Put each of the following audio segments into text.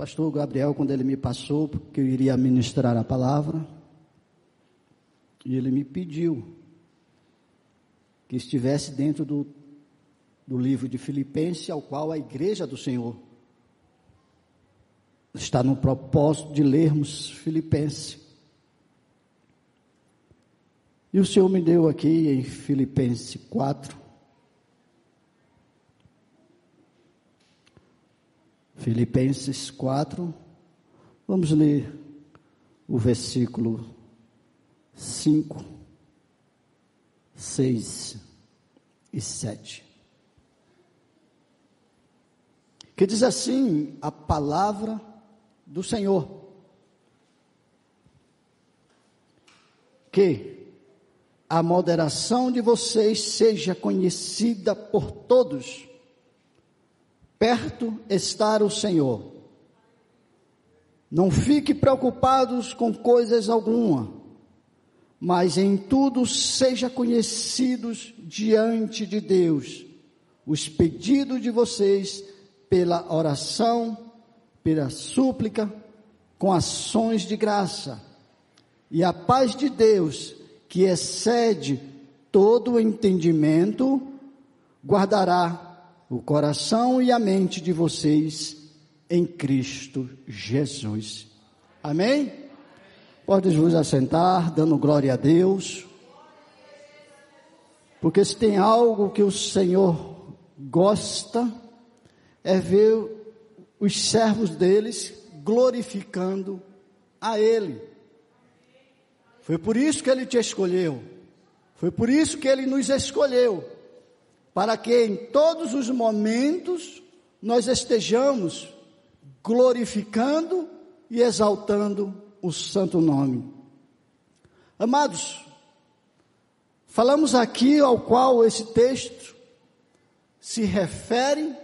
pastor Gabriel, quando ele me passou, porque eu iria ministrar a palavra, e ele me pediu que estivesse dentro do, do livro de Filipenses, ao qual a igreja do Senhor está no propósito de lermos Filipenses. E o Senhor me deu aqui em Filipenses 4, Filipenses 4, vamos ler o versículo 5, 6 e 7. Que diz assim a palavra do Senhor: Que a moderação de vocês seja conhecida por todos Perto está o Senhor. Não fique preocupados com coisas alguma, mas em tudo seja conhecidos diante de Deus os pedidos de vocês pela oração, pela súplica, com ações de graça. E a paz de Deus, que excede todo o entendimento, guardará o coração e a mente de vocês em Cristo Jesus. Amém? Pode vos assentar, dando glória a Deus. Porque se tem algo que o Senhor gosta, é ver os servos deles glorificando a Ele. Foi por isso que Ele te escolheu. Foi por isso que Ele nos escolheu para que em todos os momentos nós estejamos glorificando e exaltando o santo nome. Amados, falamos aqui ao qual esse texto se refere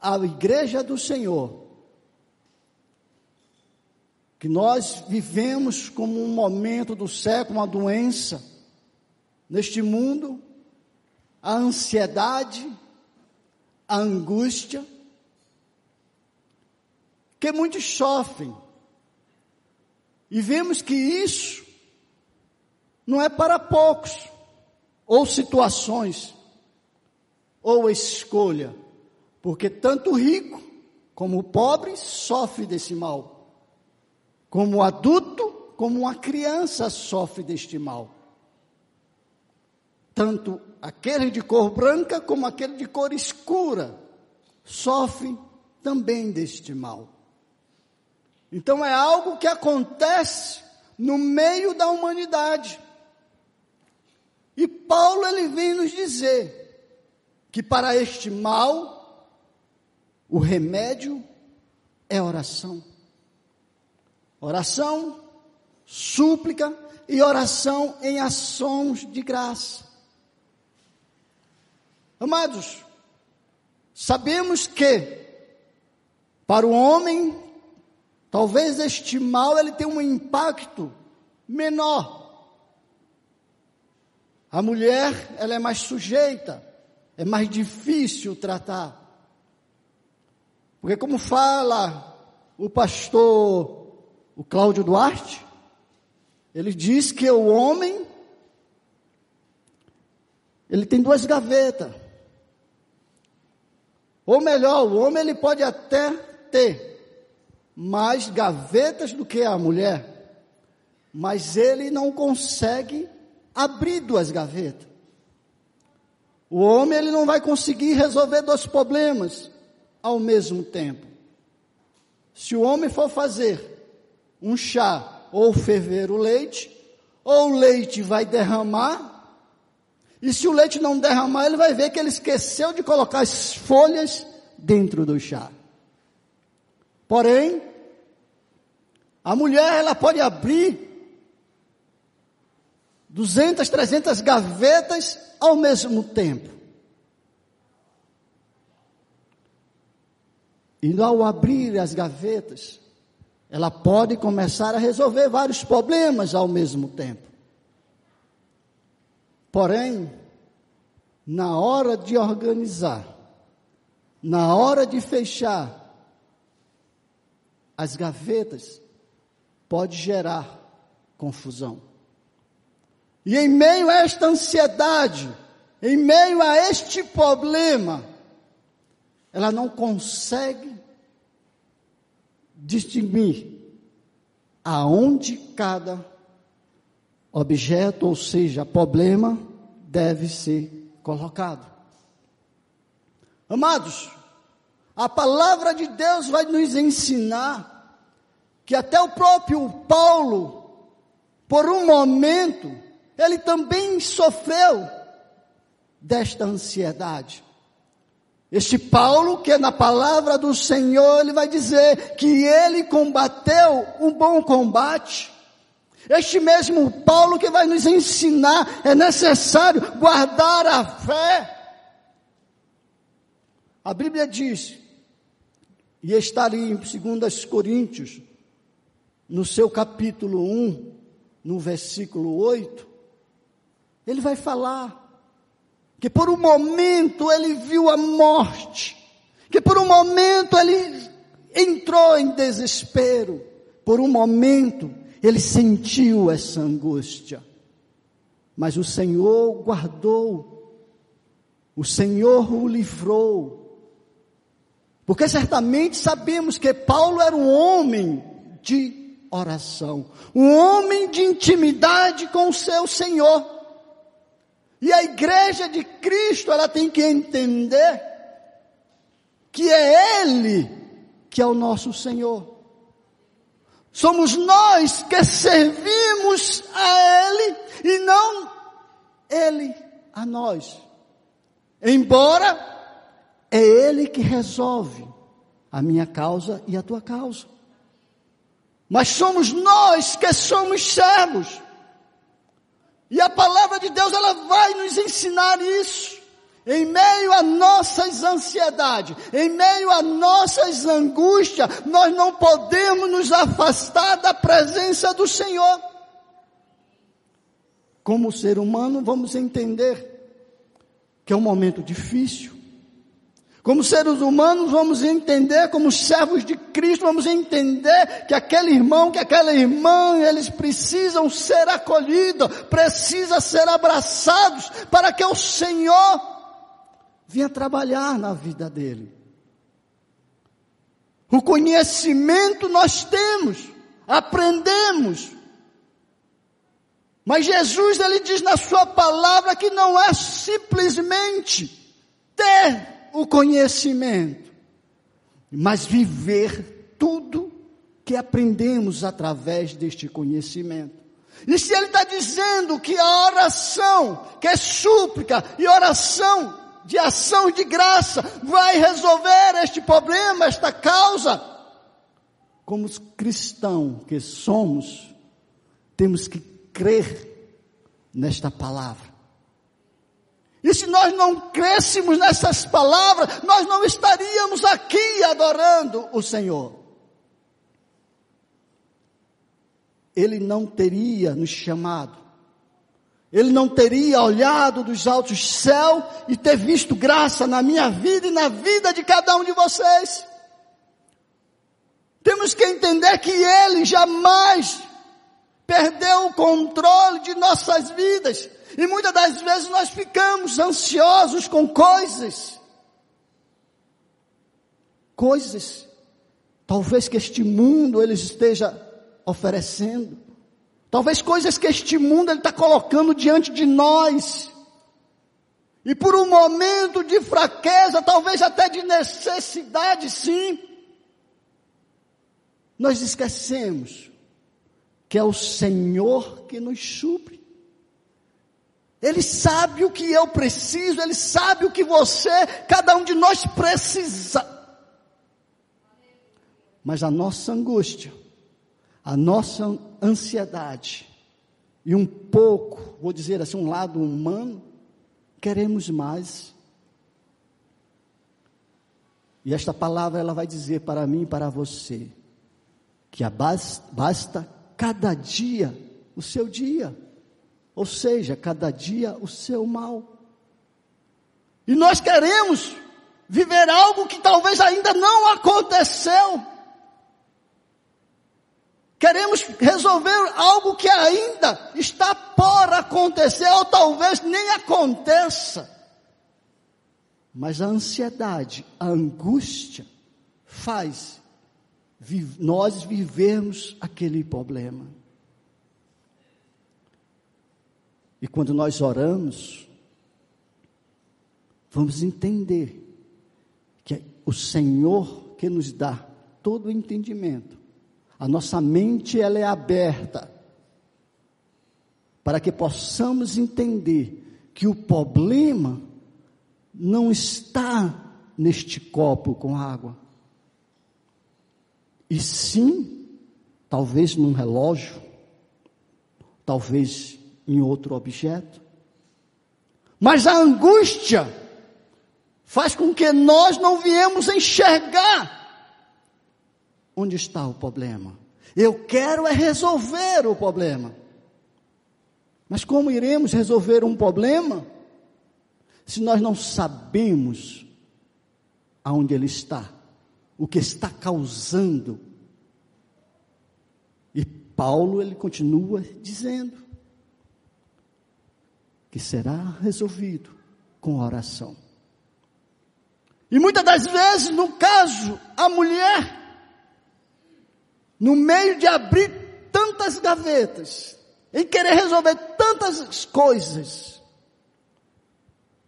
à igreja do Senhor, que nós vivemos como um momento do século, uma doença neste mundo, a ansiedade, a angústia, que muitos sofrem. E vemos que isso não é para poucos, ou situações, ou escolha, porque tanto o rico como o pobre sofre desse mal, como o adulto, como uma criança sofre deste mal. Tanto aquele de cor branca como aquele de cor escura sofre também deste mal. Então é algo que acontece no meio da humanidade. E Paulo ele vem nos dizer que para este mal o remédio é oração. Oração, súplica e oração em ações de graça. Amados, sabemos que para o homem, talvez este mal ele tenha um impacto menor. A mulher, ela é mais sujeita, é mais difícil tratar. Porque como fala o pastor, o Cláudio Duarte, ele diz que o homem, ele tem duas gavetas. Ou melhor, o homem ele pode até ter mais gavetas do que a mulher, mas ele não consegue abrir duas gavetas. O homem ele não vai conseguir resolver dois problemas ao mesmo tempo. Se o homem for fazer um chá ou ferver o leite, ou o leite vai derramar e se o leite não derramar, ele vai ver que ele esqueceu de colocar as folhas dentro do chá. Porém, a mulher ela pode abrir 200, 300 gavetas ao mesmo tempo. E ao abrir as gavetas, ela pode começar a resolver vários problemas ao mesmo tempo. Porém, na hora de organizar, na hora de fechar, as gavetas, pode gerar confusão. E em meio a esta ansiedade, em meio a este problema, ela não consegue distinguir aonde cada objeto, ou seja, problema, deve ser colocado. Amados, a palavra de Deus vai nos ensinar que até o próprio Paulo, por um momento, ele também sofreu desta ansiedade. Este Paulo, que é na palavra do Senhor, ele vai dizer que ele combateu um bom combate. Este mesmo Paulo que vai nos ensinar, é necessário guardar a fé. A Bíblia diz, e está ali em 2 Coríntios, no seu capítulo 1, no versículo 8, ele vai falar que por um momento ele viu a morte, que por um momento ele entrou em desespero, por um momento ele sentiu essa angústia, mas o Senhor guardou, o Senhor o livrou, porque certamente sabemos que Paulo era um homem de oração. Um homem de intimidade com o seu Senhor. E a igreja de Cristo, ela tem que entender que é Ele que é o nosso Senhor. Somos nós que servimos a Ele e não Ele a nós. Embora é Ele que resolve a minha causa e a tua causa mas somos nós que somos servos. E a palavra de Deus ela vai nos ensinar isso. Em meio a nossas ansiedades, em meio a nossas angústias, nós não podemos nos afastar da presença do Senhor. Como ser humano, vamos entender que é um momento difícil, como seres humanos, vamos entender, como servos de Cristo, vamos entender que aquele irmão, que aquela irmã, eles precisam ser acolhidos, precisam ser abraçados, para que o Senhor venha trabalhar na vida dele. O conhecimento nós temos, aprendemos, mas Jesus ele diz na sua palavra que não é simplesmente ter o conhecimento, mas viver tudo que aprendemos através deste conhecimento. E se ele está dizendo que a oração, que é súplica e oração de ação de graça, vai resolver este problema, esta causa, como cristãos que somos, temos que crer nesta palavra. E se nós não crêssemos nessas palavras, nós não estaríamos aqui adorando o Senhor. Ele não teria nos chamado. Ele não teria olhado dos altos céus e ter visto graça na minha vida e na vida de cada um de vocês. Temos que entender que Ele jamais perdeu o controle de nossas vidas. E muitas das vezes nós ficamos ansiosos com coisas. Coisas, talvez que este mundo ele esteja oferecendo. Talvez coisas que este mundo está colocando diante de nós. E por um momento de fraqueza, talvez até de necessidade, sim, nós esquecemos que é o Senhor que nos supre. Ele sabe o que eu preciso, Ele sabe o que você, cada um de nós precisa. Mas a nossa angústia, a nossa ansiedade, e um pouco, vou dizer assim, um lado humano, queremos mais. E esta palavra ela vai dizer para mim e para você que basta cada dia o seu dia. Ou seja, cada dia o seu mal. E nós queremos viver algo que talvez ainda não aconteceu. Queremos resolver algo que ainda está por acontecer, ou talvez nem aconteça. Mas a ansiedade, a angústia, faz nós vivermos aquele problema. E quando nós oramos, vamos entender que é o Senhor que nos dá todo o entendimento. A nossa mente ela é aberta para que possamos entender que o problema não está neste copo com água. E sim, talvez num relógio, talvez em outro objeto. Mas a angústia faz com que nós não viemos enxergar onde está o problema. Eu quero é resolver o problema. Mas como iremos resolver um problema se nós não sabemos aonde ele está, o que está causando? E Paulo ele continua dizendo: que será resolvido com oração. E muitas das vezes, no caso, a mulher, no meio de abrir tantas gavetas, em querer resolver tantas coisas,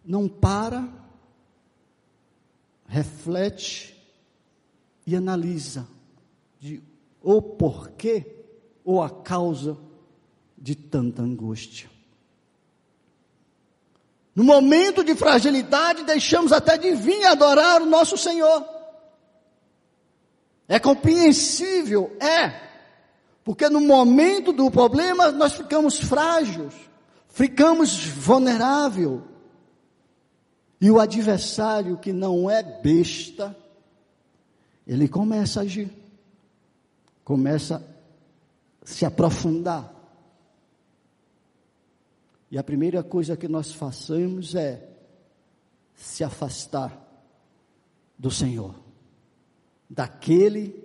não para, reflete e analisa de o porquê ou a causa de tanta angústia. No momento de fragilidade, deixamos até de vir adorar o nosso Senhor. É compreensível, é, porque no momento do problema nós ficamos frágeis, ficamos vulneráveis. E o adversário que não é besta, ele começa a agir, começa a se aprofundar. E a primeira coisa que nós façamos é se afastar do Senhor, daquele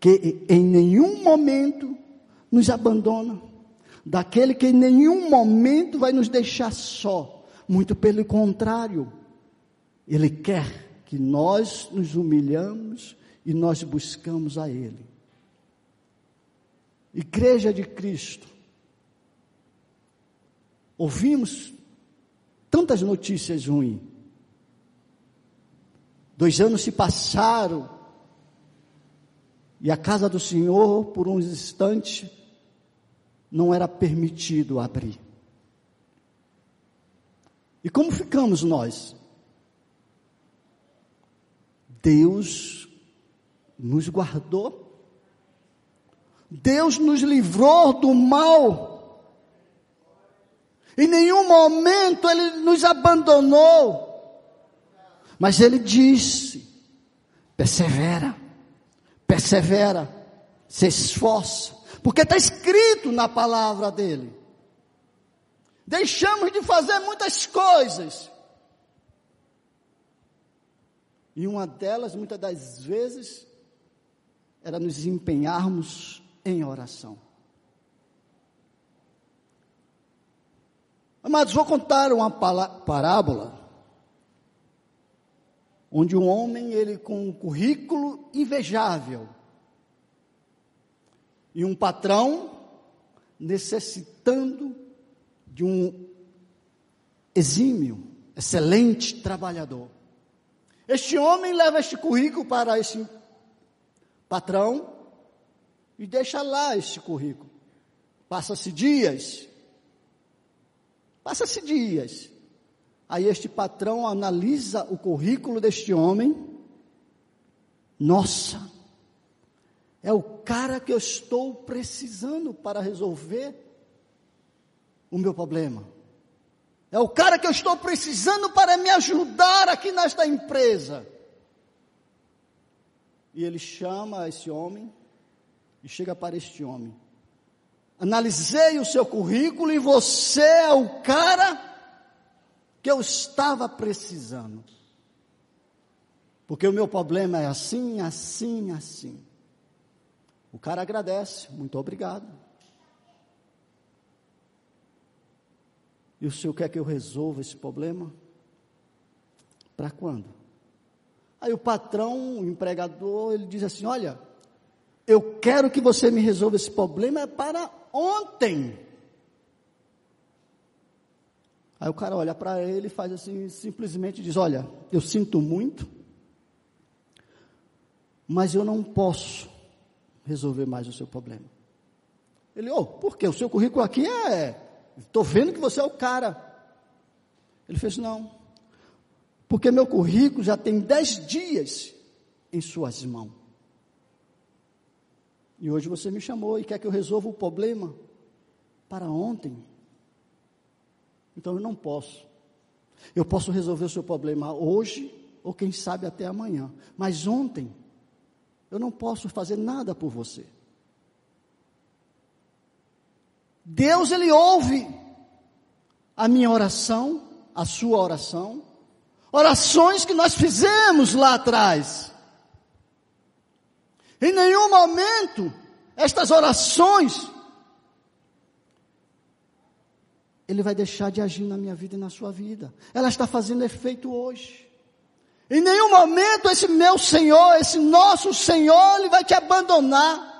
que em nenhum momento nos abandona, daquele que em nenhum momento vai nos deixar só, muito pelo contrário, ele quer que nós nos humilhamos e nós buscamos a ele. Igreja de Cristo, Ouvimos tantas notícias ruins. Dois anos se passaram e a casa do Senhor, por uns instantes, não era permitido abrir. E como ficamos nós? Deus nos guardou, Deus nos livrou do mal em nenhum momento ele nos abandonou. Mas ele disse: persevera, persevera, se esforça, porque está escrito na palavra dele. Deixamos de fazer muitas coisas. E uma delas, muitas das vezes, era nos empenharmos em oração. Amados, vou contar uma parábola onde um homem, ele com um currículo invejável, e um patrão necessitando de um exímio, excelente trabalhador. Este homem leva este currículo para esse patrão e deixa lá este currículo. Passa-se dias, Passa-se dias. Aí este patrão analisa o currículo deste homem. Nossa, é o cara que eu estou precisando para resolver o meu problema. É o cara que eu estou precisando para me ajudar aqui nesta empresa. E ele chama esse homem e chega para este homem analisei o seu currículo e você é o cara que eu estava precisando. Porque o meu problema é assim, assim, assim. O cara agradece, muito obrigado. E o senhor quer que eu resolva esse problema? Para quando? Aí o patrão, o empregador, ele diz assim: Olha, eu quero que você me resolva esse problema para ontem. Aí o cara olha para ele e faz assim, simplesmente diz: Olha, eu sinto muito, mas eu não posso resolver mais o seu problema. Ele, oh, por quê? O seu currículo aqui é. Estou vendo que você é o cara. Ele fez: Não, porque meu currículo já tem dez dias em suas mãos. E hoje você me chamou e quer que eu resolva o problema para ontem. Então eu não posso. Eu posso resolver o seu problema hoje ou quem sabe até amanhã. Mas ontem eu não posso fazer nada por você. Deus ele ouve a minha oração, a sua oração, orações que nós fizemos lá atrás. Em nenhum momento estas orações ele vai deixar de agir na minha vida e na sua vida. Ela está fazendo efeito hoje. Em nenhum momento esse meu Senhor, esse nosso Senhor, Ele vai te abandonar.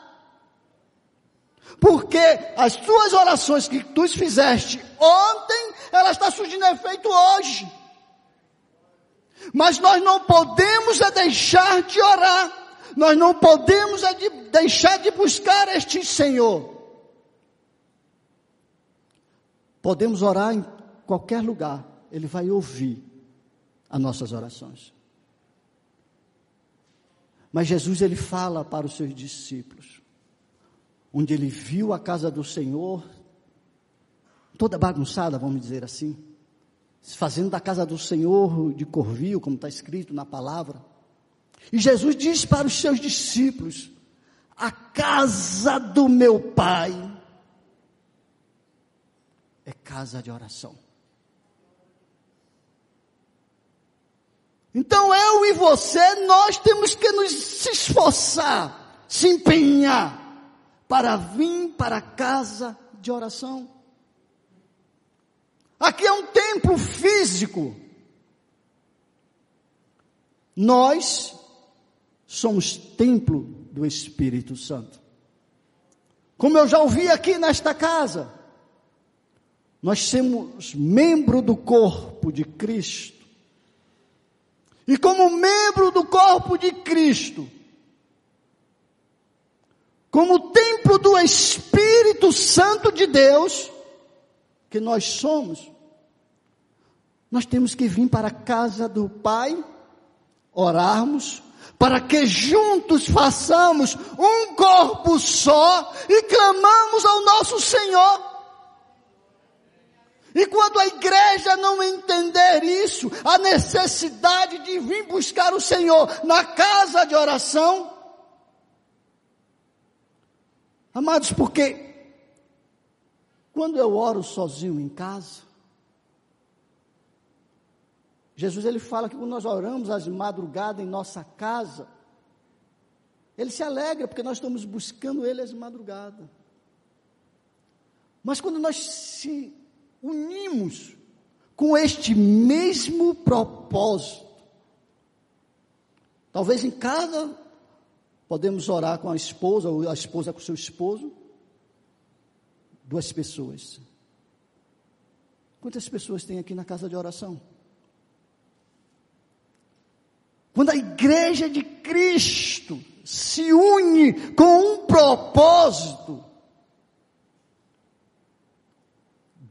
Porque as tuas orações que tu fizeste ontem, ela está surgindo efeito hoje. Mas nós não podemos é deixar de orar. Nós não podemos é de deixar de buscar este Senhor. Podemos orar em qualquer lugar, Ele vai ouvir as nossas orações. Mas Jesus ele fala para os seus discípulos, onde ele viu a casa do Senhor toda bagunçada, vamos dizer assim, fazendo da casa do Senhor de corvio, como está escrito na palavra. E Jesus diz para os seus discípulos: A casa do meu Pai é casa de oração. Então eu e você, nós temos que nos esforçar, se empenhar para vir para a casa de oração. Aqui é um templo físico. Nós somos templo do Espírito Santo. Como eu já ouvi aqui nesta casa, nós somos membro do corpo de Cristo. E como membro do corpo de Cristo, como templo do Espírito Santo de Deus, que nós somos, nós temos que vir para a casa do Pai, orarmos, para que juntos façamos um corpo só e clamamos ao nosso Senhor. E quando a igreja não entender isso, a necessidade de vir buscar o Senhor na casa de oração, amados, porque quando eu oro sozinho em casa, Jesus ele fala que quando nós oramos às madrugadas em nossa casa, ele se alegra porque nós estamos buscando ele às madrugadas. Mas quando nós se unimos com este mesmo propósito. Talvez em casa podemos orar com a esposa ou a esposa com o seu esposo. Duas pessoas. Quantas pessoas tem aqui na casa de oração? Quando a igreja de Cristo se une com um propósito,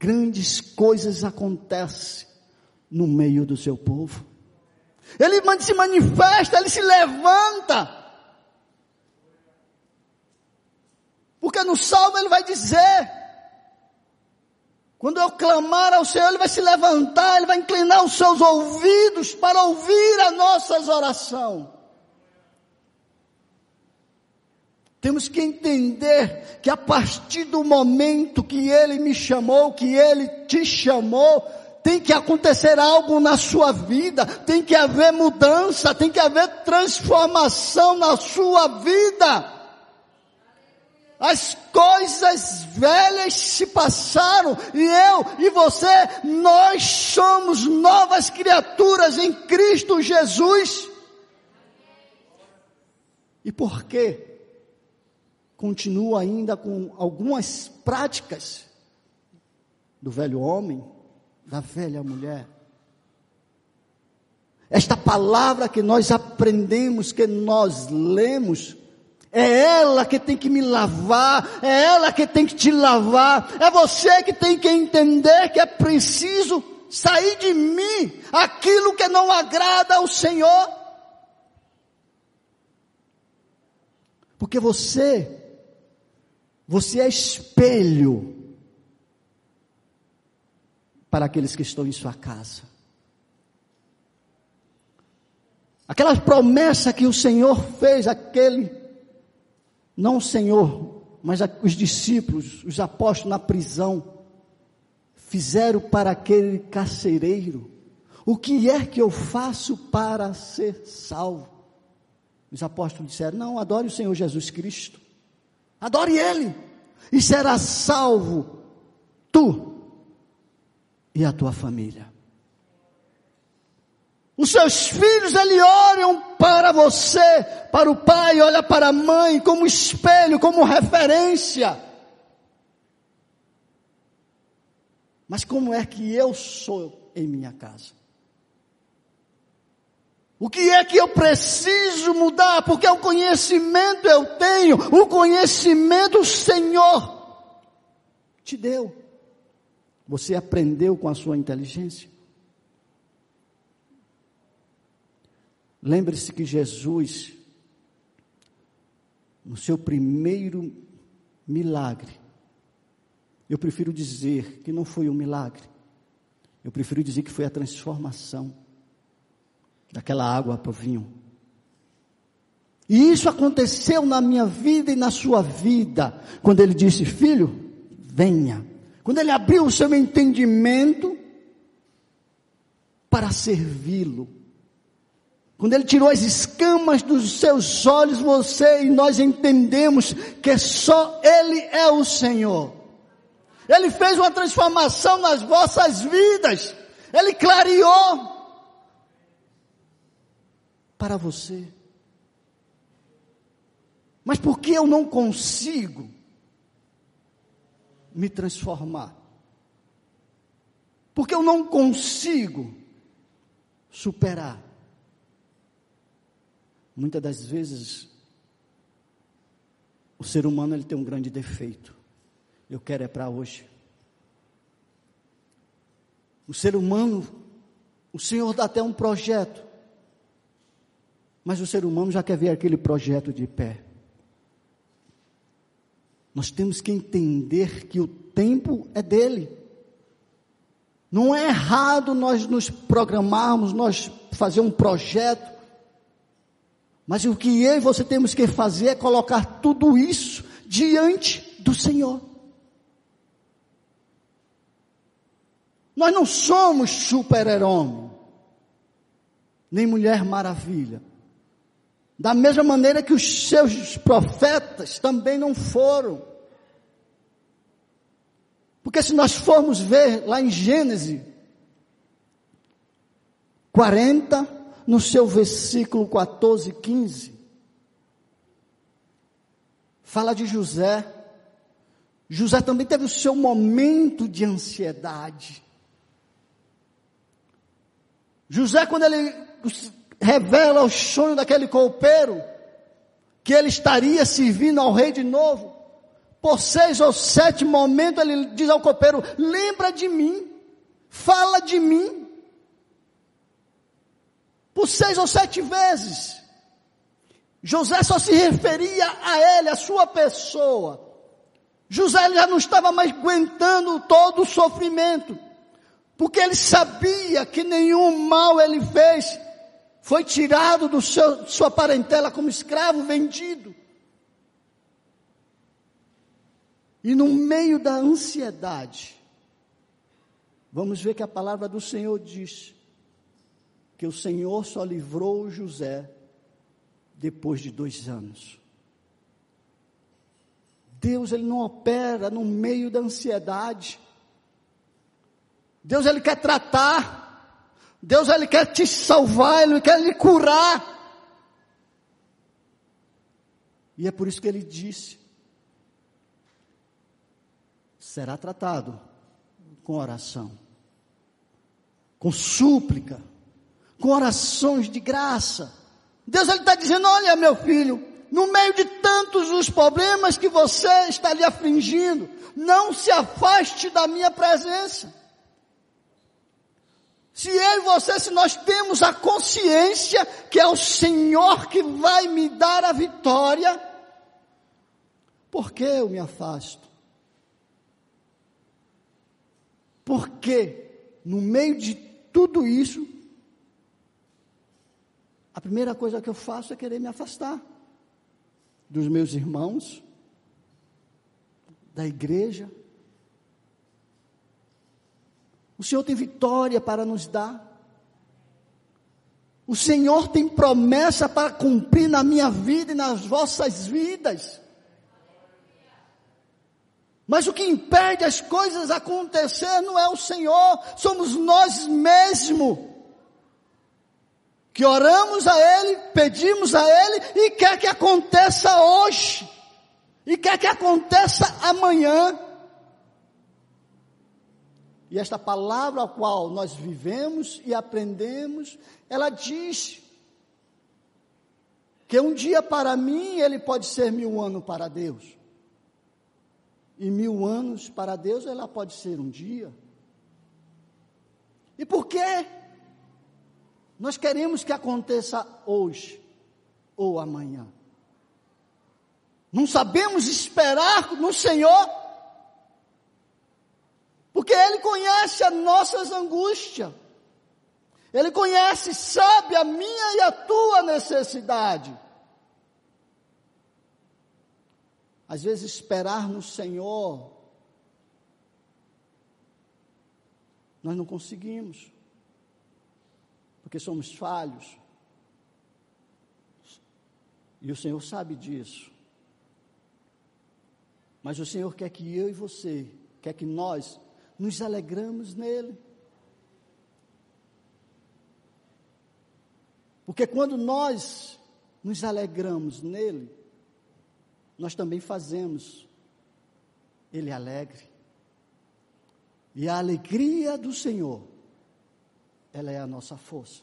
grandes coisas acontecem no meio do seu povo. Ele se manifesta, ele se levanta. Porque no salmo ele vai dizer: quando eu clamar ao Senhor, ele vai se levantar, ele vai inclinar os seus ouvidos para ouvir as nossas orações. Temos que entender que a partir do momento que Ele me chamou, que Ele te chamou, tem que acontecer algo na sua vida, tem que haver mudança, tem que haver transformação na sua vida. as coisas velhas se passaram e eu e você, nós somos novas criaturas em Cristo Jesus. E por quê? Continua ainda com algumas práticas do velho homem, da velha mulher. Esta palavra que nós aprendemos, que nós lemos, é ela que tem que me lavar, é ela que tem que te lavar, é você que tem que entender que é preciso sair de mim aquilo que não agrada ao Senhor. Porque você, você é espelho para aqueles que estão em sua casa. Aquela promessa que o Senhor fez, aquele, não o Senhor, mas os discípulos, os apóstolos na prisão, fizeram para aquele carcereiro: O que é que eu faço para ser salvo? Os apóstolos disseram: Não, adore o Senhor Jesus Cristo, adore Ele, e será salvo tu e a tua família. Os seus filhos, eles olham para você, para o pai, olha para a mãe, como espelho, como referência. Mas como é que eu sou em minha casa? O que é que eu preciso mudar? Porque o conhecimento eu tenho, o conhecimento o Senhor te deu. Você aprendeu com a sua inteligência? Lembre-se que Jesus, no seu primeiro milagre, eu prefiro dizer que não foi um milagre, eu prefiro dizer que foi a transformação daquela água para o vinho. E isso aconteceu na minha vida e na sua vida, quando ele disse: Filho, venha. Quando ele abriu o seu entendimento para servi-lo quando ele tirou as escamas dos seus olhos, você e nós entendemos que só Ele é o Senhor. Ele fez uma transformação nas vossas vidas. Ele clareou para você. Mas por que eu não consigo me transformar? Porque eu não consigo superar Muitas das vezes, o ser humano ele tem um grande defeito. Eu quero é para hoje. O ser humano, o Senhor dá até um projeto, mas o ser humano já quer ver aquele projeto de pé. Nós temos que entender que o tempo é dele. Não é errado nós nos programarmos, nós fazer um projeto, mas o que eu e você temos que fazer é colocar tudo isso diante do Senhor. Nós não somos super-herói, nem mulher maravilha. Da mesma maneira que os seus profetas também não foram. Porque se nós formos ver lá em Gênesis 40, no seu versículo 14, 15, fala de José. José também teve o seu momento de ansiedade. José, quando ele revela o sonho daquele copeiro, que ele estaria servindo ao rei de novo, por seis ou sete momentos ele diz ao copeiro: lembra de mim, fala de mim por seis ou sete vezes. José só se referia a ele, a sua pessoa. José já não estava mais aguentando todo o sofrimento, porque ele sabia que nenhum mal ele fez, foi tirado do seu, sua parentela como escravo vendido. E no meio da ansiedade, vamos ver que a palavra do Senhor diz: que o Senhor só livrou José depois de dois anos. Deus ele não opera no meio da ansiedade. Deus ele quer tratar. Deus ele quer te salvar, ele quer lhe curar. E é por isso que ele disse: será tratado com oração, com súplica, com orações de graça. Deus ele está dizendo: olha, meu filho, no meio de tantos os problemas que você está lhe afligindo, não se afaste da minha presença. Se eu e você, se nós temos a consciência que é o Senhor que vai me dar a vitória, por que eu me afasto? Porque no meio de tudo isso, a primeira coisa que eu faço é querer me afastar dos meus irmãos, da igreja. O Senhor tem vitória para nos dar. O Senhor tem promessa para cumprir na minha vida e nas vossas vidas. Mas o que impede as coisas acontecer não é o Senhor, somos nós mesmos. Que oramos a Ele, pedimos a Ele e quer que aconteça hoje. E quer que aconteça amanhã. E esta palavra a qual nós vivemos e aprendemos, ela diz que um dia para mim ele pode ser mil anos para Deus e mil anos para Deus, ela pode ser um dia. E por que nós queremos que aconteça hoje ou amanhã? Não sabemos esperar no Senhor, porque Ele conhece as nossas angústias, Ele conhece, sabe a minha e a tua necessidade. Às vezes, esperar no Senhor, nós não conseguimos, porque somos falhos. E o Senhor sabe disso. Mas o Senhor quer que eu e você, quer que nós nos alegramos nele. Porque quando nós nos alegramos nele, nós também fazemos ele alegre. E a alegria do Senhor, ela é a nossa força.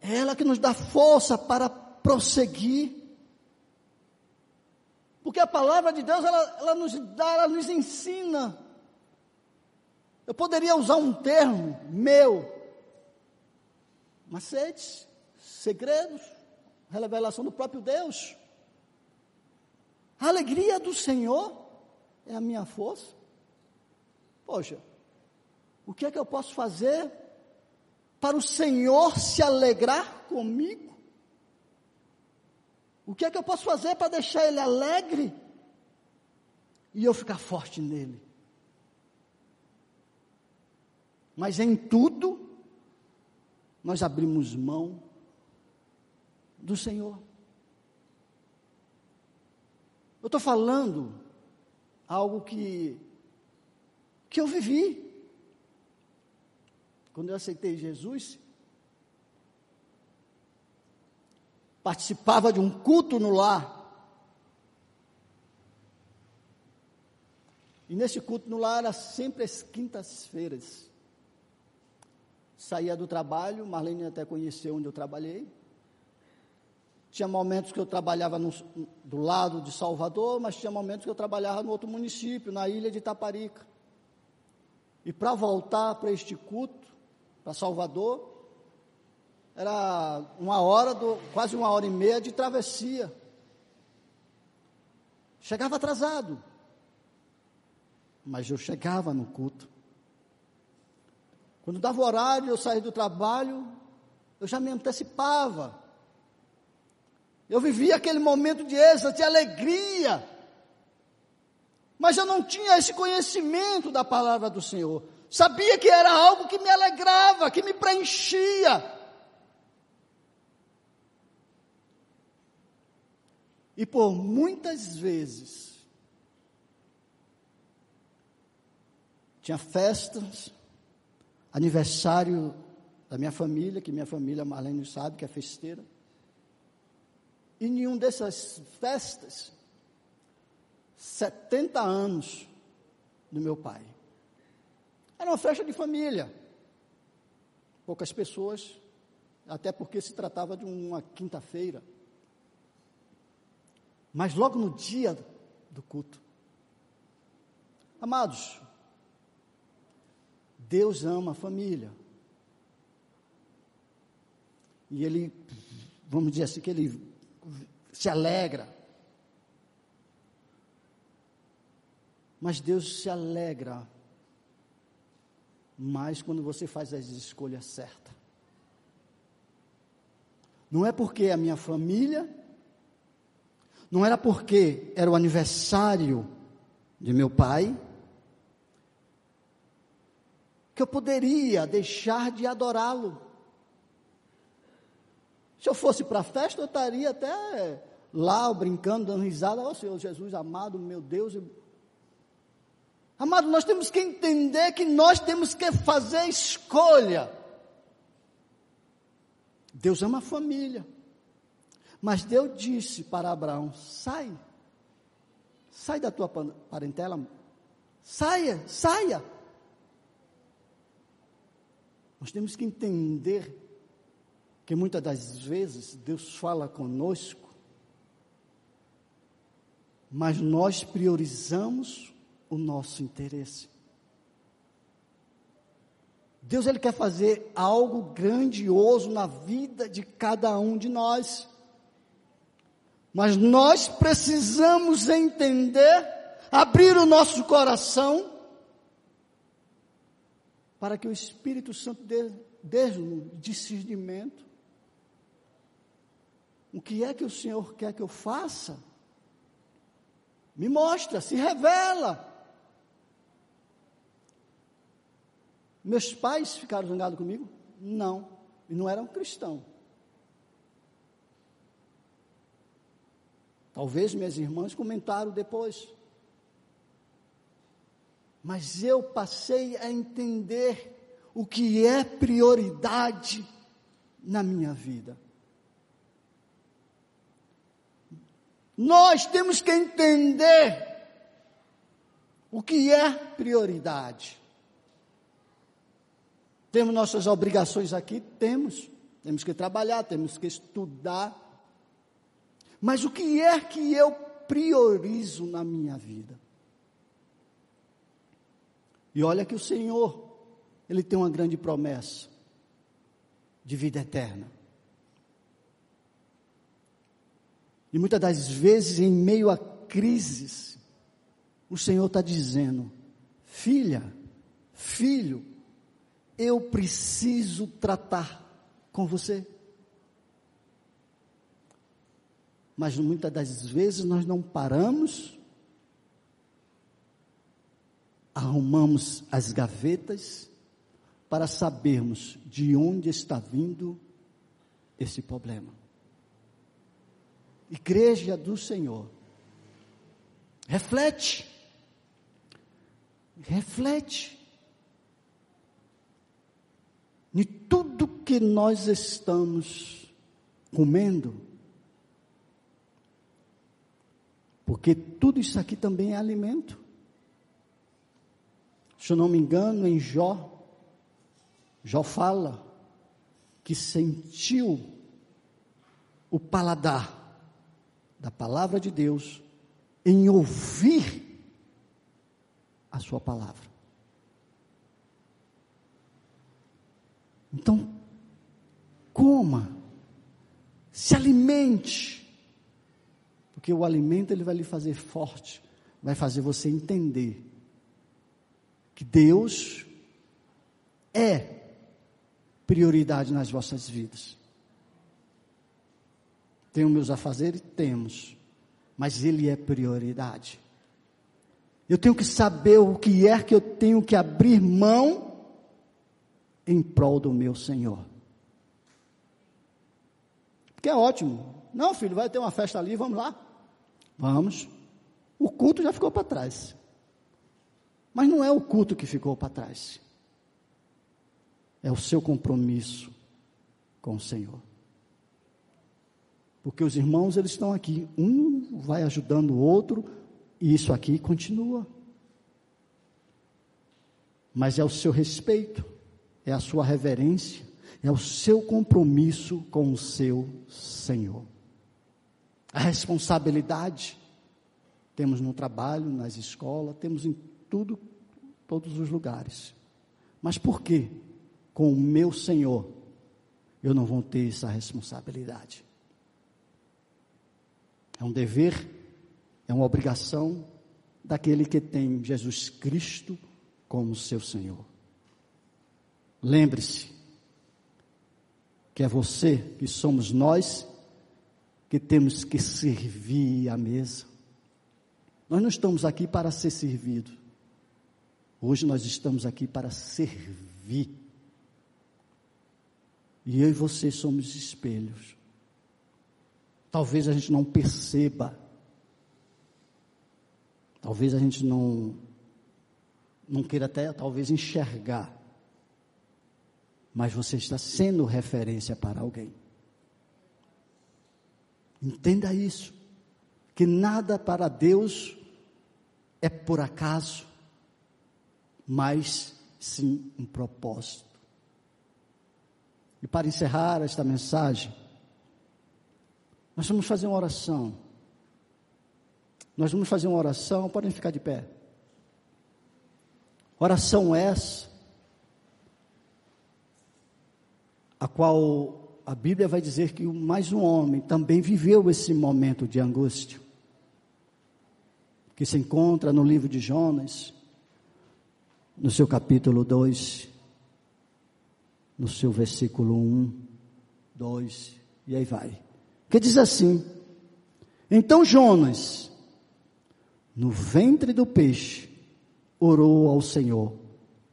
É ela que nos dá força para prosseguir. Porque a palavra de Deus, ela, ela nos dá, ela nos ensina. Eu poderia usar um termo meu, macetes, segredos, revelação do próprio Deus. A alegria do Senhor é a minha força. Poxa, o que é que eu posso fazer para o Senhor se alegrar comigo? O que é que eu posso fazer para deixar Ele alegre e eu ficar forte nele? Mas em tudo, nós abrimos mão do Senhor. Eu estou falando algo que, que eu vivi. Quando eu aceitei Jesus, participava de um culto no lar. E nesse culto no lar era sempre as quintas-feiras. Saía do trabalho, Marlene até conheceu onde eu trabalhei. Tinha momentos que eu trabalhava no, do lado de Salvador, mas tinha momentos que eu trabalhava no outro município, na ilha de Itaparica. E para voltar para este culto, para Salvador, era uma hora, do, quase uma hora e meia de travessia. Chegava atrasado, mas eu chegava no culto. Quando dava o horário, eu saía do trabalho, eu já me antecipava eu vivia aquele momento de êxtase, de alegria. Mas eu não tinha esse conhecimento da palavra do Senhor. Sabia que era algo que me alegrava, que me preenchia. E por muitas vezes, tinha festas, aniversário da minha família, que minha família Marlene sabe que é festeira. E nenhum dessas festas, 70 anos do meu pai. Era uma festa de família. Poucas pessoas, até porque se tratava de uma quinta-feira. Mas logo no dia do culto. Amados, Deus ama a família. E Ele, vamos dizer assim, que Ele se alegra. Mas Deus se alegra mais quando você faz as escolhas certas. Não é porque a minha família, não era porque era o aniversário de meu pai, que eu poderia deixar de adorá-lo. Se eu fosse para a festa, eu estaria até lá brincando, dando risada. Ó oh, Senhor Jesus amado, meu Deus. Amado, nós temos que entender que nós temos que fazer escolha. Deus ama a família. Mas Deus disse para Abraão: sai, sai da tua parentela, saia, saia. Nós temos que entender que muitas das vezes Deus fala conosco, mas nós priorizamos o nosso interesse. Deus ele quer fazer algo grandioso na vida de cada um de nós. Mas nós precisamos entender, abrir o nosso coração para que o Espírito Santo dê, dê discernimento o que é que o Senhor quer que eu faça? Me mostra, se revela. Meus pais ficaram zangados comigo? Não, e não eram cristãos. Talvez minhas irmãs comentaram depois. Mas eu passei a entender o que é prioridade na minha vida. Nós temos que entender o que é prioridade. Temos nossas obrigações aqui? Temos. Temos que trabalhar, temos que estudar. Mas o que é que eu priorizo na minha vida? E olha que o Senhor, Ele tem uma grande promessa de vida eterna. E muitas das vezes, em meio a crises, o Senhor está dizendo: filha, filho, eu preciso tratar com você. Mas muitas das vezes nós não paramos, arrumamos as gavetas para sabermos de onde está vindo esse problema igreja do Senhor. Reflete. Reflete. De tudo que nós estamos comendo. Porque tudo isso aqui também é alimento. Se eu não me engano, em Jó, Jó fala que sentiu o paladar da palavra de Deus em ouvir a sua palavra. Então, coma, se alimente, porque o alimento ele vai lhe fazer forte, vai fazer você entender que Deus é prioridade nas vossas vidas. Tenho meus afazeres? Temos. Mas Ele é prioridade. Eu tenho que saber o que é que eu tenho que abrir mão em prol do meu Senhor. Que é ótimo. Não, filho, vai ter uma festa ali, vamos lá. Vamos. O culto já ficou para trás. Mas não é o culto que ficou para trás. É o seu compromisso com o Senhor. Porque os irmãos, eles estão aqui. Um vai ajudando o outro, e isso aqui continua. Mas é o seu respeito, é a sua reverência, é o seu compromisso com o seu Senhor. A responsabilidade temos no trabalho, nas escolas, temos em tudo, todos os lugares. Mas por que com o meu Senhor eu não vou ter essa responsabilidade? É um dever, é uma obrigação daquele que tem Jesus Cristo como seu Senhor. Lembre-se que é você, que somos nós, que temos que servir a mesa. Nós não estamos aqui para ser servidos. Hoje nós estamos aqui para servir. E eu e você somos espelhos. Talvez a gente não perceba. Talvez a gente não não queira até talvez enxergar. Mas você está sendo referência para alguém. Entenda isso. Que nada para Deus é por acaso, mas sim um propósito. E para encerrar esta mensagem, nós vamos fazer uma oração. Nós vamos fazer uma oração, podem ficar de pé. Oração essa, a qual a Bíblia vai dizer que mais um homem também viveu esse momento de angústia, que se encontra no livro de Jonas, no seu capítulo 2, no seu versículo 1, 2, e aí vai que diz assim: Então Jonas, no ventre do peixe, orou ao Senhor,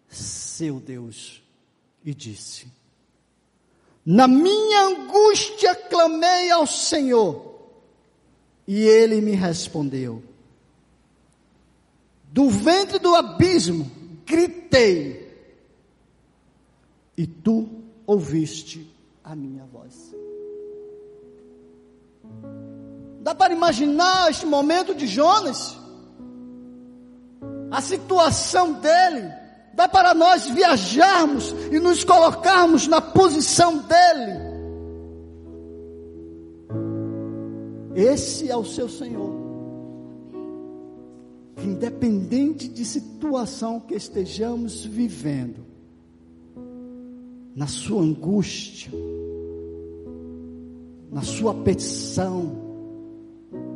seu Deus, e disse: Na minha angústia clamei ao Senhor, e ele me respondeu. Do ventre do abismo gritei, e tu ouviste a minha voz. Dá para imaginar este momento de Jonas? A situação dele. Dá para nós viajarmos e nos colocarmos na posição dele. Esse é o seu Senhor. Independente de situação que estejamos vivendo, na sua angústia, na sua petição,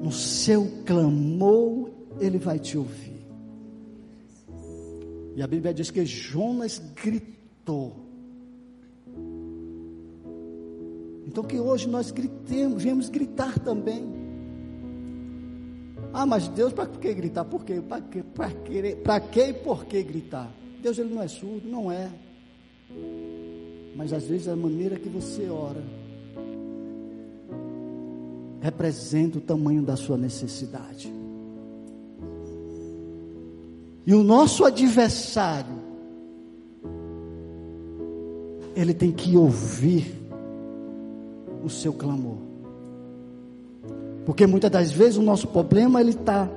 no seu clamor, Ele vai te ouvir. E a Bíblia diz que Jonas gritou. Então que hoje nós gritemos, viemos gritar também. Ah, mas Deus, para que gritar? Por quê? Para que, para que, para que e por que gritar? Deus ele não é surdo, não é. Mas às vezes a maneira que você ora representa o tamanho da sua necessidade. E o nosso adversário, ele tem que ouvir o seu clamor. Porque muitas das vezes o nosso problema ele está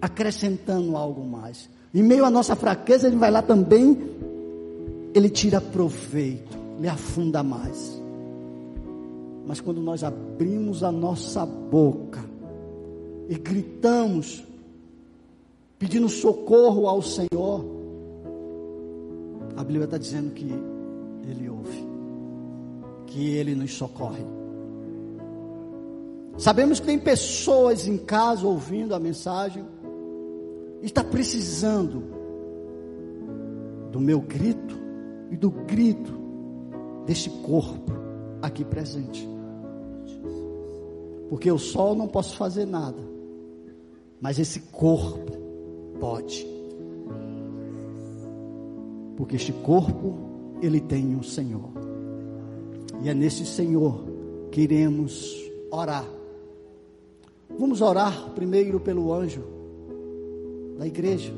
acrescentando algo mais. Em meio à nossa fraqueza, ele vai lá também, ele tira proveito, ele afunda mais. Mas quando nós abrimos a nossa boca e gritamos, pedindo socorro ao Senhor, a Bíblia está dizendo que Ele ouve, que Ele nos socorre. Sabemos que tem pessoas em casa ouvindo a mensagem, e está precisando do meu grito e do grito deste corpo aqui presente. Porque eu só não posso fazer nada. Mas esse corpo pode. Porque este corpo, ele tem um Senhor. E é nesse Senhor que iremos orar. Vamos orar primeiro pelo anjo da igreja.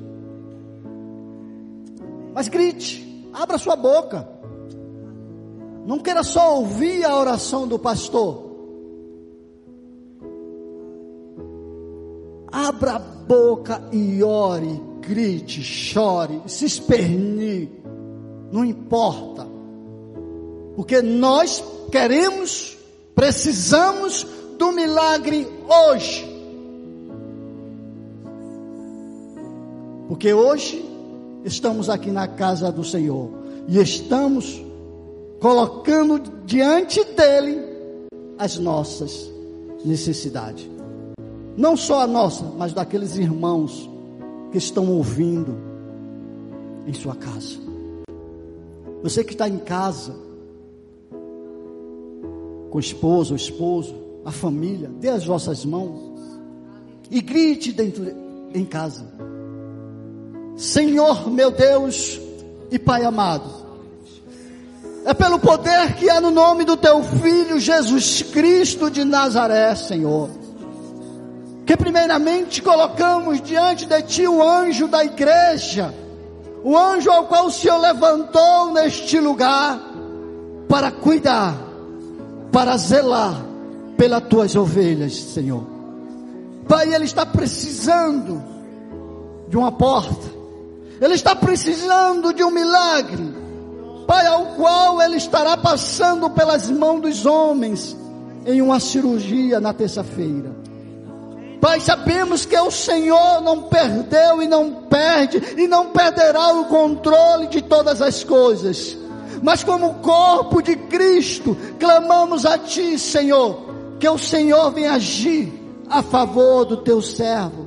Mas grite, abra sua boca. Não queira só ouvir a oração do pastor. Abra a boca e ore, grite, chore, se espernie. Não importa. Porque nós queremos, precisamos do milagre hoje. Porque hoje estamos aqui na casa do Senhor e estamos colocando diante dele as nossas necessidades. Não só a nossa, mas daqueles irmãos que estão ouvindo em sua casa. Você que está em casa, com o esposo, o esposo, a família, dê as vossas mãos e grite dentro em casa. Senhor meu Deus e Pai amado, é pelo poder que há no nome do teu filho Jesus Cristo de Nazaré, Senhor, que primeiramente colocamos diante de ti o anjo da igreja, o anjo ao qual o Senhor levantou neste lugar para cuidar para zelar pelas tuas ovelhas, Senhor. Pai, ele está precisando de uma porta, ele está precisando de um milagre, Pai, ao qual ele estará passando pelas mãos dos homens em uma cirurgia na terça-feira. Pai, sabemos que o Senhor não perdeu e não perde e não perderá o controle de todas as coisas mas como corpo de Cristo, clamamos a Ti, Senhor, que o Senhor venha agir a favor do Teu servo,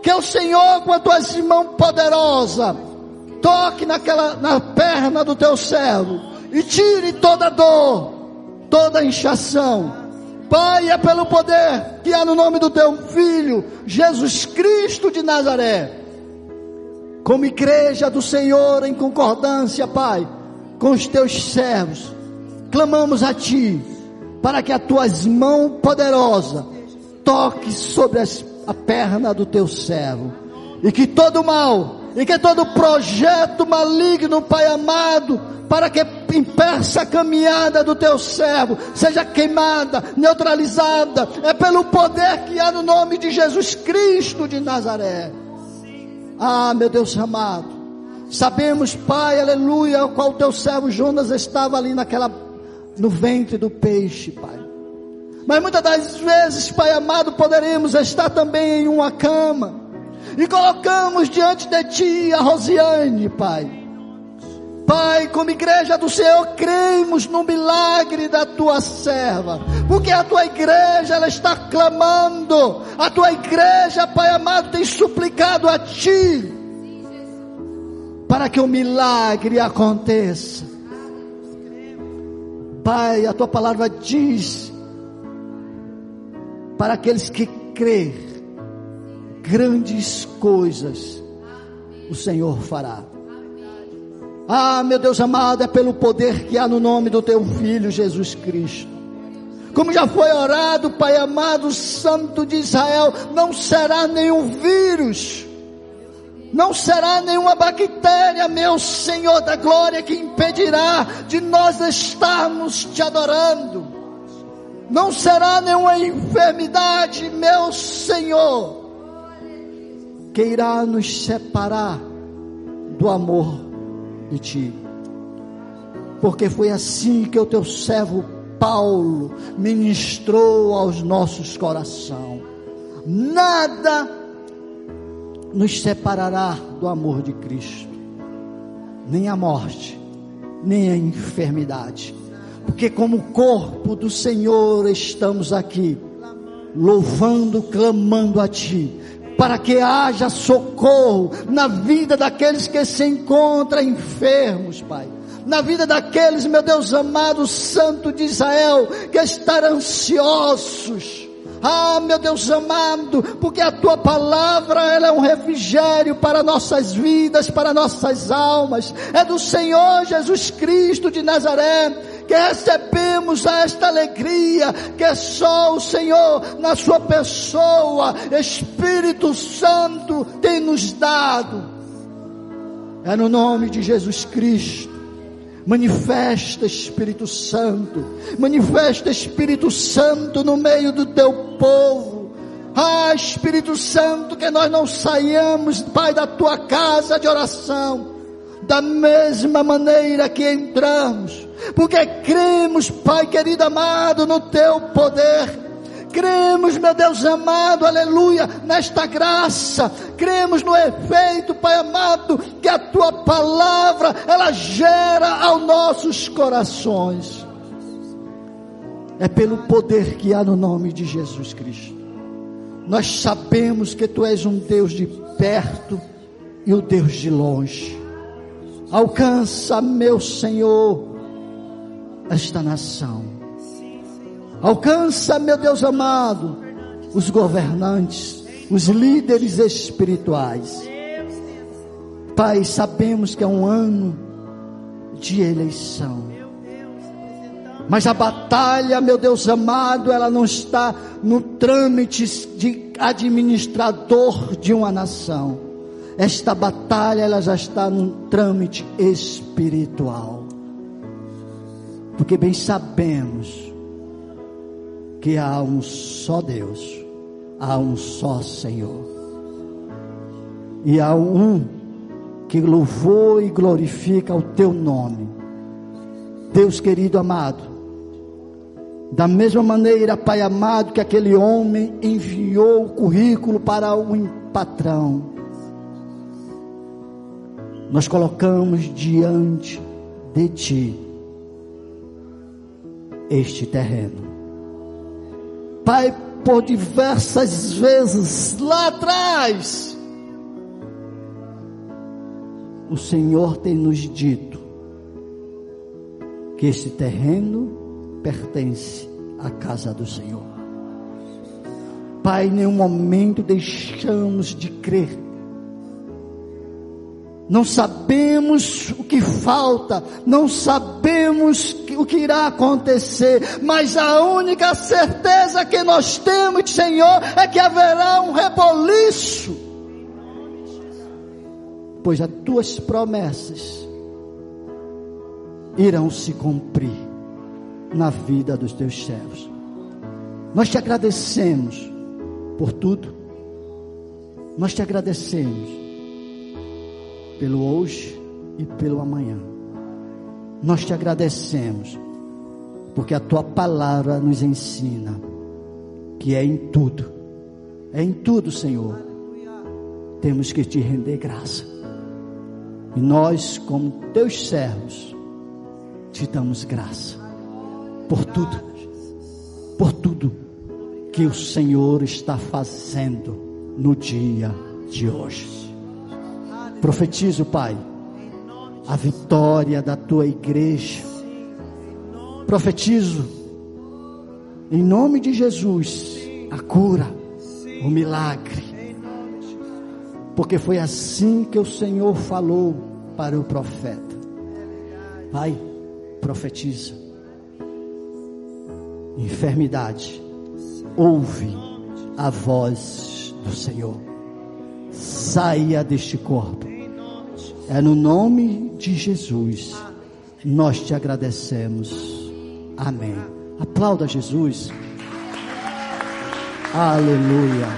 que o Senhor, com a Tua mão poderosa, toque naquela, na perna do Teu servo, e tire toda dor, toda inchação, Pai, é pelo poder que há no nome do Teu Filho, Jesus Cristo de Nazaré, como igreja do Senhor em concordância, Pai, com os teus servos, clamamos a ti, para que a tuas mãos poderosa toque sobre as, a perna do teu servo, e que todo mal, e que todo projeto maligno, Pai amado, para que impeça a caminhada do teu servo, seja queimada, neutralizada, é pelo poder que há no nome de Jesus Cristo de Nazaré. Ah, meu Deus amado, Sabemos, Pai, aleluia, qual teu servo Jonas estava ali naquela no ventre do peixe, Pai. Mas muitas das vezes, Pai amado, poderemos estar também em uma cama e colocamos diante de Ti a Rosiane, Pai. Pai, como igreja do Senhor, cremos no milagre da tua serva, porque a tua igreja ela está clamando, a tua igreja, Pai amado, tem suplicado a Ti para que o milagre aconteça. Pai, a tua palavra diz para aqueles que crê, grandes coisas o Senhor fará. Ah, meu Deus amado, é pelo poder que há no nome do teu filho Jesus Cristo. Como já foi orado, Pai amado, Santo de Israel, não será nenhum vírus não será nenhuma bactéria, meu Senhor da glória, que impedirá de nós estarmos te adorando. Não será nenhuma enfermidade, meu Senhor, que irá nos separar do amor de Ti. Porque foi assim que o teu servo Paulo ministrou aos nossos corações. Nada nos separará do amor de Cristo. Nem a morte, nem a enfermidade. Porque, como corpo do Senhor, estamos aqui, louvando, clamando a Ti, para que haja socorro na vida daqueles que se encontram enfermos, Pai na vida daqueles, meu Deus amado, Santo de Israel, que estão ansiosos, ah, meu Deus amado, porque a tua palavra ela é um refrigério para nossas vidas, para nossas almas. É do Senhor Jesus Cristo de Nazaré que recebemos esta alegria que só o Senhor, na Sua pessoa, Espírito Santo, tem nos dado. É no nome de Jesus Cristo. Manifesta Espírito Santo, manifesta Espírito Santo no meio do teu povo. Ah, Espírito Santo, que nós não saiamos, Pai, da tua casa de oração, da mesma maneira que entramos, porque cremos, Pai querido amado, no teu poder. Cremos, meu Deus amado, aleluia, nesta graça. Cremos no efeito, Pai amado, que a tua palavra ela gera aos nossos corações. É pelo poder que há no nome de Jesus Cristo. Nós sabemos que tu és um Deus de perto e o Deus de longe. Alcança, meu Senhor, esta nação. Alcança, meu Deus amado, os governantes, os líderes espirituais. Pai, sabemos que é um ano de eleição. Mas a batalha, meu Deus amado, ela não está no trâmite de administrador de uma nação esta batalha ela já está num trâmite espiritual. Porque bem sabemos que há um só Deus, há um só Senhor. E há um que louvou e glorifica o teu nome. Deus querido amado, da mesma maneira, Pai amado, que aquele homem enviou o currículo para um patrão nós colocamos diante de Ti este terreno. Pai, por diversas vezes lá atrás, o Senhor tem nos dito que este terreno pertence à casa do Senhor. Pai, em nenhum momento deixamos de crer não sabemos o que falta, não sabemos o que irá acontecer, mas a única certeza que nós temos, Senhor, é que haverá um reboliço, pois as tuas promessas irão se cumprir na vida dos teus servos. Nós te agradecemos por tudo, nós te agradecemos pelo hoje e pelo amanhã. Nós te agradecemos, porque a tua palavra nos ensina que é em tudo, é em tudo, Senhor, temos que te render graça. E nós, como teus servos, te damos graça por tudo, por tudo que o Senhor está fazendo no dia de hoje. Profetizo, Pai, a vitória da tua igreja. Profetizo, em nome de Jesus, a cura, o milagre. Porque foi assim que o Senhor falou para o profeta. Pai, profetiza. Enfermidade, ouve a voz do Senhor. Saia deste corpo é no nome de Jesus. Nós te agradecemos. Amém. Aplauda Jesus. Aleluia.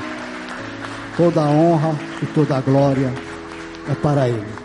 Toda a honra e toda a glória é para Ele.